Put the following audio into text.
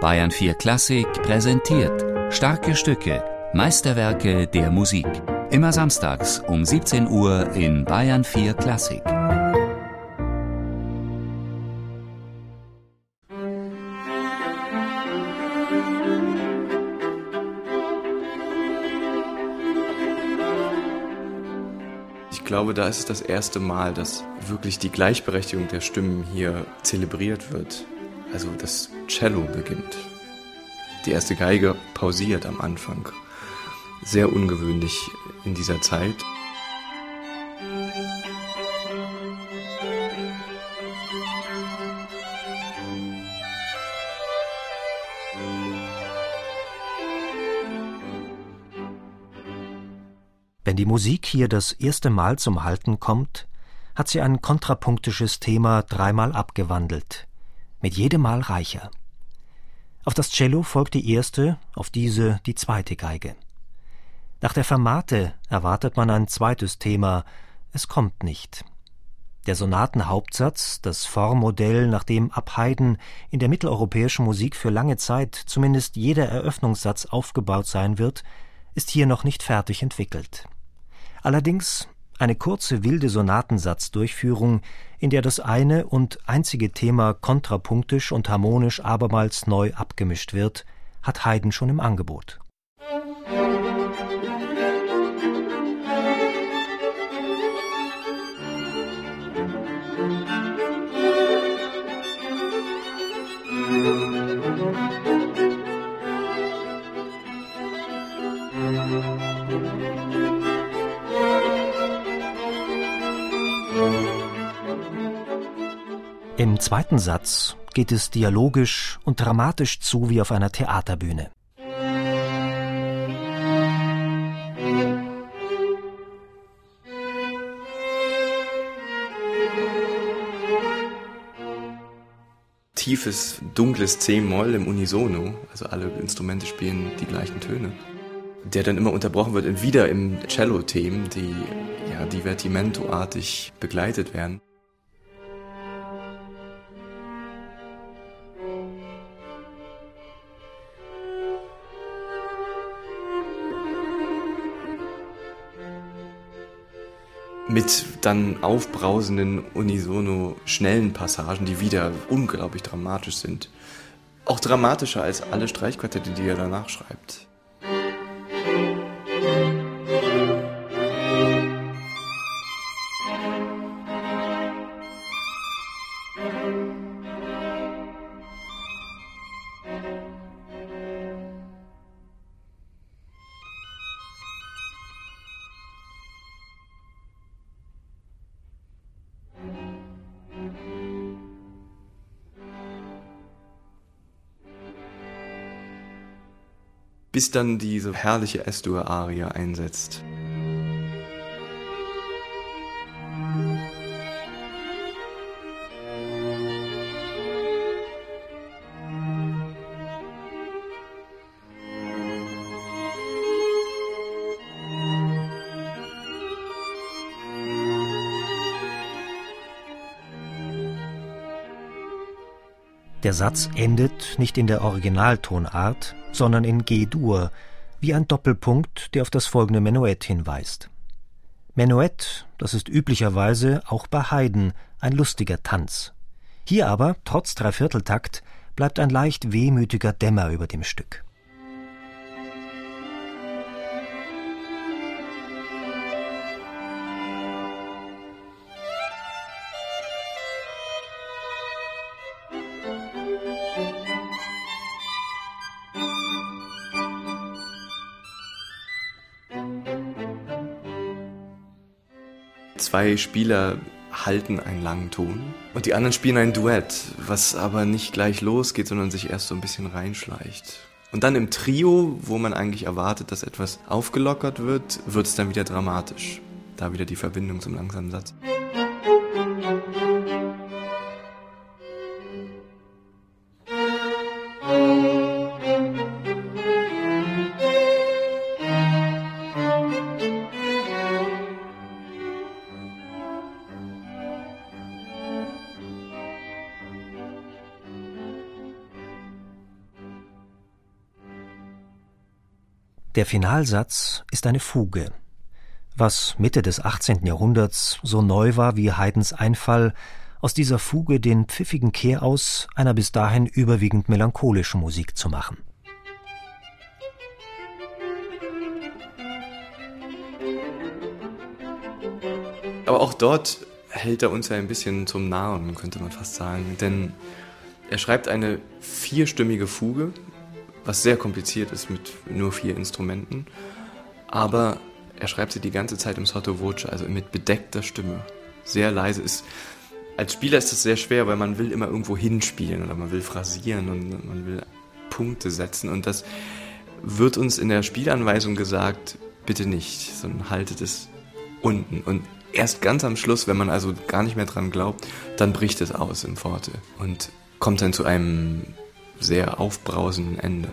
Bayern 4 Klassik präsentiert starke Stücke, Meisterwerke der Musik. Immer samstags um 17 Uhr in Bayern 4 Klassik. Ich glaube, da ist es das erste Mal, dass wirklich die Gleichberechtigung der Stimmen hier zelebriert wird. Also das Cello beginnt. Die erste Geige pausiert am Anfang. Sehr ungewöhnlich in dieser Zeit. Wenn die Musik hier das erste Mal zum Halten kommt, hat sie ein kontrapunktisches Thema dreimal abgewandelt, mit jedem Mal reicher. Auf das Cello folgt die erste, auf diese die zweite Geige. Nach der Fermate erwartet man ein zweites Thema, es kommt nicht. Der Sonatenhauptsatz, das Formmodell, nach dem ab Haydn in der mitteleuropäischen Musik für lange Zeit zumindest jeder Eröffnungssatz aufgebaut sein wird, ist hier noch nicht fertig entwickelt. Allerdings eine kurze wilde Sonatensatzdurchführung, in der das eine und einzige Thema kontrapunktisch und harmonisch abermals neu abgemischt wird, hat Haydn schon im Angebot. Im zweiten Satz geht es dialogisch und dramatisch zu wie auf einer Theaterbühne. Tiefes, dunkles C-Moll im Unisono, also alle Instrumente spielen die gleichen Töne, der dann immer unterbrochen wird wieder im Cello-Themen, die ja divertimento-artig begleitet werden. Mit dann aufbrausenden, unisono schnellen Passagen, die wieder unglaublich dramatisch sind. Auch dramatischer als alle Streichquartette, die er danach schreibt. Bis dann diese herrliche S-Dur-Arie einsetzt. Der Satz endet nicht in der Originaltonart, sondern in G-Dur, wie ein Doppelpunkt, der auf das folgende Menuett hinweist. Menuett, das ist üblicherweise auch bei Haydn ein lustiger Tanz. Hier aber, trotz Dreivierteltakt, bleibt ein leicht wehmütiger Dämmer über dem Stück. Zwei Spieler halten einen langen Ton und die anderen spielen ein Duett, was aber nicht gleich losgeht, sondern sich erst so ein bisschen reinschleicht. Und dann im Trio, wo man eigentlich erwartet, dass etwas aufgelockert wird, wird es dann wieder dramatisch. Da wieder die Verbindung zum langsamen Satz. Der Finalsatz ist eine Fuge. Was Mitte des 18. Jahrhunderts so neu war wie Haydns Einfall, aus dieser Fuge den pfiffigen Kehraus einer bis dahin überwiegend melancholischen Musik zu machen. Aber auch dort hält er uns ja ein bisschen zum Nahen, könnte man fast sagen. Denn er schreibt eine vierstimmige Fuge, was sehr kompliziert ist mit nur vier Instrumenten. Aber er schreibt sie die ganze Zeit im Sotto Voce, also mit bedeckter Stimme. Sehr leise ist. Als Spieler ist das sehr schwer, weil man will immer irgendwo hinspielen oder man will phrasieren und man will Punkte setzen. Und das wird uns in der Spielanweisung gesagt, bitte nicht, sondern haltet es unten. Und erst ganz am Schluss, wenn man also gar nicht mehr dran glaubt, dann bricht es aus im Forte und kommt dann zu einem sehr aufbrausenden Ende.